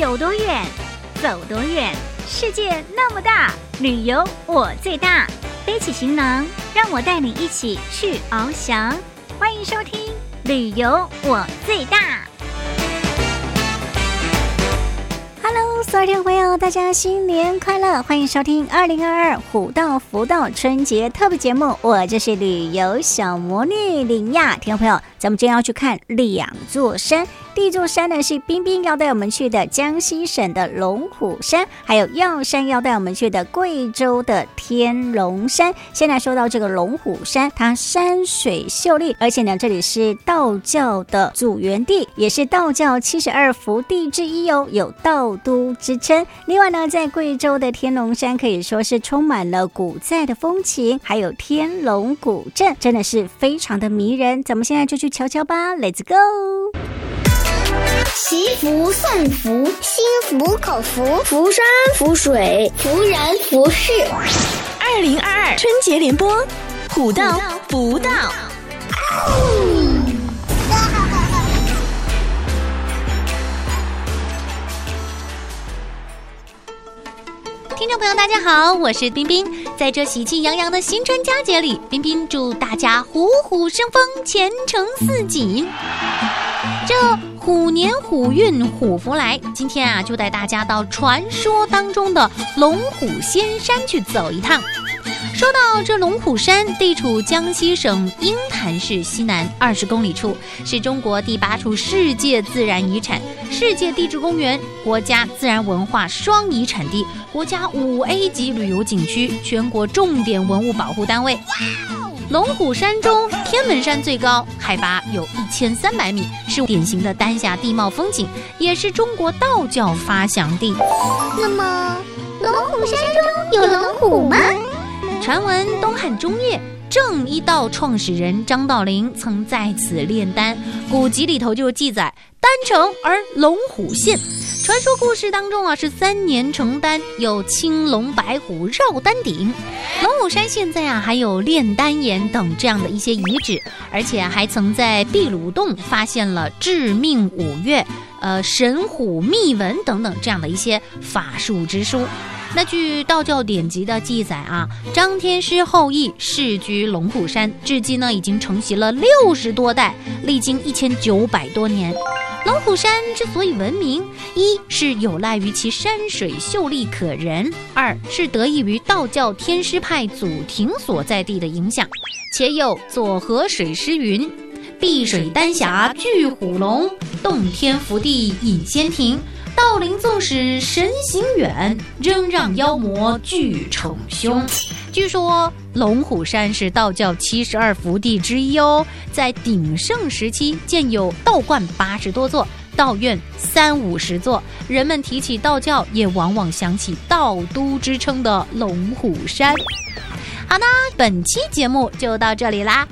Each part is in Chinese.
有多远，走多远。世界那么大，旅游我最大。背起行囊，让我带你一起去翱翔。欢迎收听《旅游我最大》。Hello，所有听众朋友，大家新年快乐！欢迎收听二零二二虎道福道春节特别节目，我就是旅游小魔女林亚。听众朋友，咱们今天要去看两座山。第一座山呢是冰冰要带我们去的江西省的龙虎山，还有药山要带我们去的贵州的天龙山。现在说到这个龙虎山，它山水秀丽，而且呢这里是道教的祖源地，也是道教七十二福地之一哦，有道都之称。另外呢，在贵州的天龙山可以说是充满了古寨的风情，还有天龙古镇，真的是非常的迷人。咱们现在就去瞧瞧吧，Let's go！祈福、送福、心服口服，福山福水，福人福事。二零二二春节联播，虎到福到。听众朋友，大家好，我是冰冰。在这喜气洋洋的新春佳节里，冰冰祝大家虎虎生风，前程似锦。这虎年虎运虎福来，今天啊，就带大家到传说当中的龙虎仙山去走一趟。说到这龙虎山，地处江西省鹰潭市西南二十公里处，是中国第八处世界自然遗产、世界地质公园、国家自然文化双遗产地、国家五 A 级旅游景区、全国重点文物保护单位。龙虎山中，天门山最高，海拔有一千三百米，典型的丹霞地貌风景，也是中国道教发祥地。那么，龙虎山中有龙虎吗？传闻东汉中叶，正一道创始人张道陵曾在此炼丹，古籍里头就记载丹成而龙虎现。传说故事当中啊，是三年成丹，有青龙白虎绕丹顶。龙虎山现在啊，还有炼丹岩等这样的一些遗址，而且还曾在秘鲁洞发现了致命五岳、呃神虎秘文等等这样的一些法术之书。那据道教典籍的记载啊，张天师后裔世居龙虎山，至今呢已经承袭了六十多代，历经一千九百多年。龙虎山之所以闻名，一是有赖于其山水秀丽可人，二是得益于道教天师派祖庭所在地的影响，且有左河水师云：“碧水丹霞聚虎龙，洞天福地隐仙庭。道陵纵使神行远，仍让妖魔惧逞凶。”据说龙虎山是道教七十二福地之一哦，在鼎盛时期建有道观八十多座，道院三五十座。人们提起道教，也往往想起道都之称的龙虎山。好的，本期节目就到这里啦。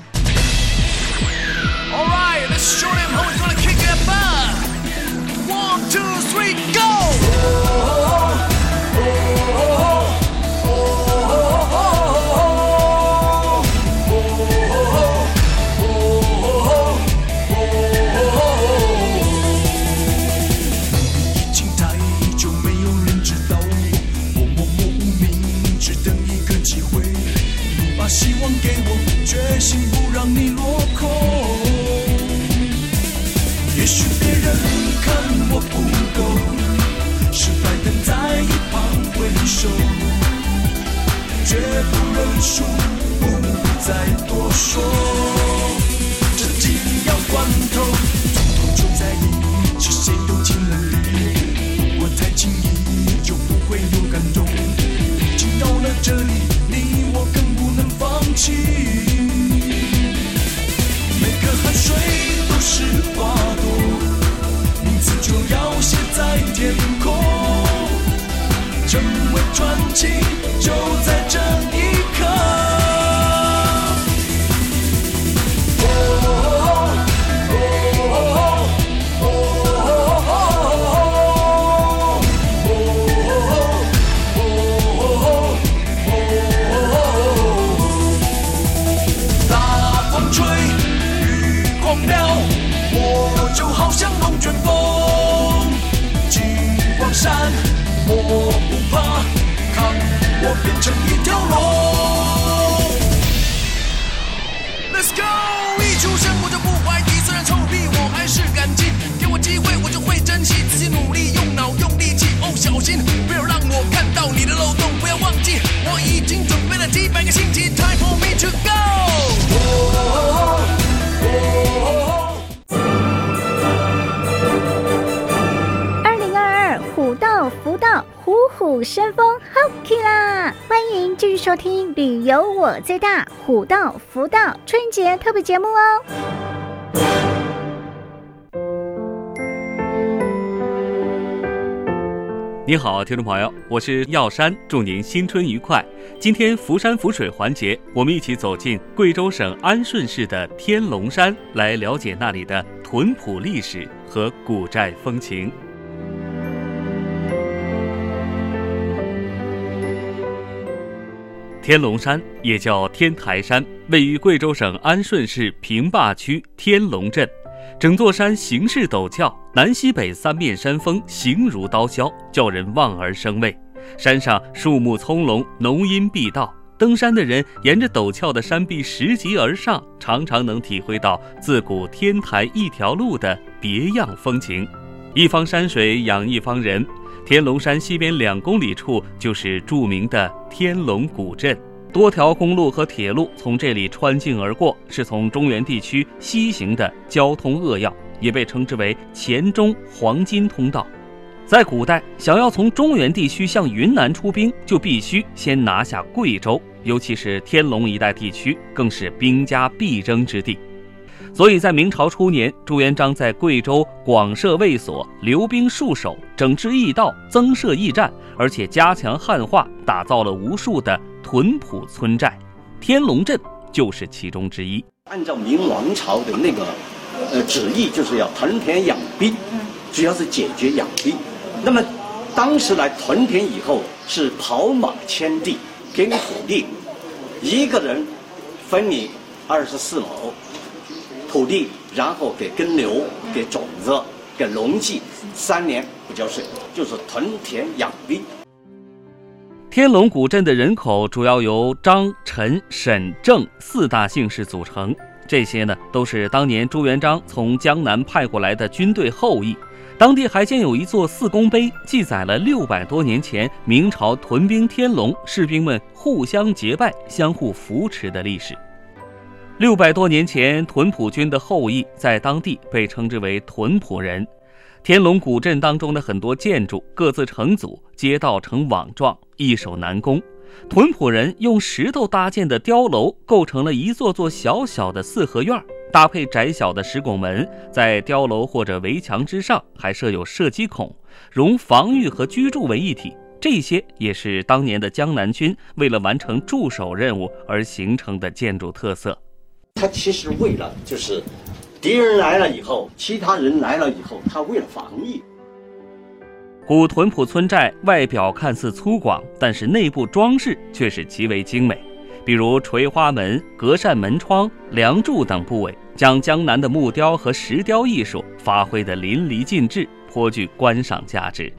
手，绝不认输，不再多说。这紧要关头，总头就在意，是谁都进了你，我太轻易。好像龙卷风。金光闪，我不怕，看我变成一条龙。Let's go，一出生我就不怀疑，虽然臭屁我还是感激，给我机会我就会珍惜，自己努力用脑用力气。哦，小心不要让我看到你的漏洞，不要忘记我已经准备了几百个星期，Time for me to go。山风，好起啦！欢迎继续收听《旅游我最大虎道福道春节特别节目哦。你好，听众朋友，我是耀山，祝您新春愉快。今天福山福水环节，我们一起走进贵州省安顺市的天龙山，来了解那里的屯埔历史和古寨风情。天龙山也叫天台山，位于贵州省安顺市平坝区天龙镇。整座山形势陡峭，南西北三面山峰形如刀削，叫人望而生畏。山上树木葱茏，浓荫蔽道。登山的人沿着陡峭的山壁拾级而上，常常能体会到自古天台一条路的别样风情。一方山水养一方人，天龙山西边两公里处就是著名的天龙古镇。多条公路和铁路从这里穿境而过，是从中原地区西行的交通扼要，也被称之为黔中黄金通道。在古代，想要从中原地区向云南出兵，就必须先拿下贵州，尤其是天龙一带地区，更是兵家必争之地。所以在明朝初年，朱元璋在贵州广设卫所，留兵戍守，整治驿道，增设驿站，而且加强汉化，打造了无数的屯埔村寨，天龙镇就是其中之一。按照明王朝的那个呃旨意，就是要屯田养兵，主要是解决养兵。那么当时来屯田以后，是跑马圈地，给你土地，一个人分你二十四亩土地，然后给耕牛，给种子，给农技，三年不交税，就是屯田养兵。天龙古镇的人口主要由张、陈、沈、郑四大姓氏组成，这些呢都是当年朱元璋从江南派过来的军队后裔。当地还建有一座四公碑，记载了六百多年前明朝屯兵天龙，士兵们互相结拜、相互扶持的历史。六百多年前，屯埔军的后裔在当地被称之为屯埔人。天龙古镇当中的很多建筑各自成组，街道呈网状，易守难攻。屯埔人用石头搭建的碉楼构成了一座座小小的四合院，搭配窄小的石拱门，在碉楼或者围墙之上还设有射击孔，融防御和居住为一体。这些也是当年的江南军为了完成驻守任务而形成的建筑特色。他其实为了就是。敌人来了以后，其他人来了以后，他为了防御。古屯埔村寨外表看似粗犷，但是内部装饰却是极为精美，比如垂花门、隔扇门窗、梁柱等部位，将江南的木雕和石雕艺术发挥得淋漓尽致，颇具观赏价值。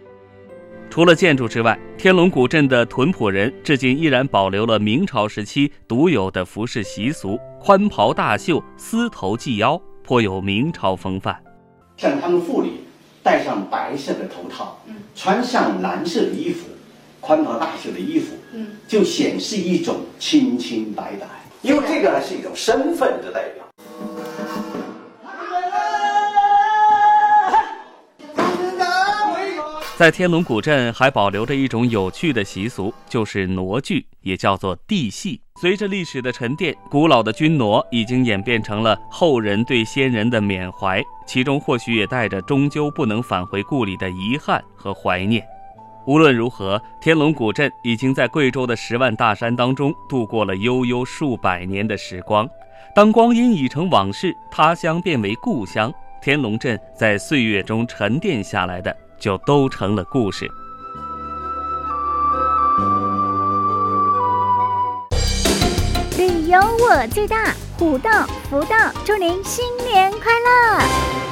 除了建筑之外，天龙古镇的屯埔人至今依然保留了明朝时期独有的服饰习俗：宽袍大袖、丝头系腰。颇有明朝风范，像他们妇女戴上白色的头套，穿上蓝色的衣服，宽袍大袖的衣服，就显示一种清清白白，因为这个呢是一种身份的代表。在天龙古镇还保留着一种有趣的习俗，就是傩剧，也叫做地戏。随着历史的沉淀，古老的军傩已经演变成了后人对先人的缅怀，其中或许也带着终究不能返回故里的遗憾和怀念。无论如何，天龙古镇已经在贵州的十万大山当中度过了悠悠数百年的时光。当光阴已成往事，他乡变为故乡，天龙镇在岁月中沉淀下来的。就都成了故事。旅游我最大，虎道福道，祝您新年快乐！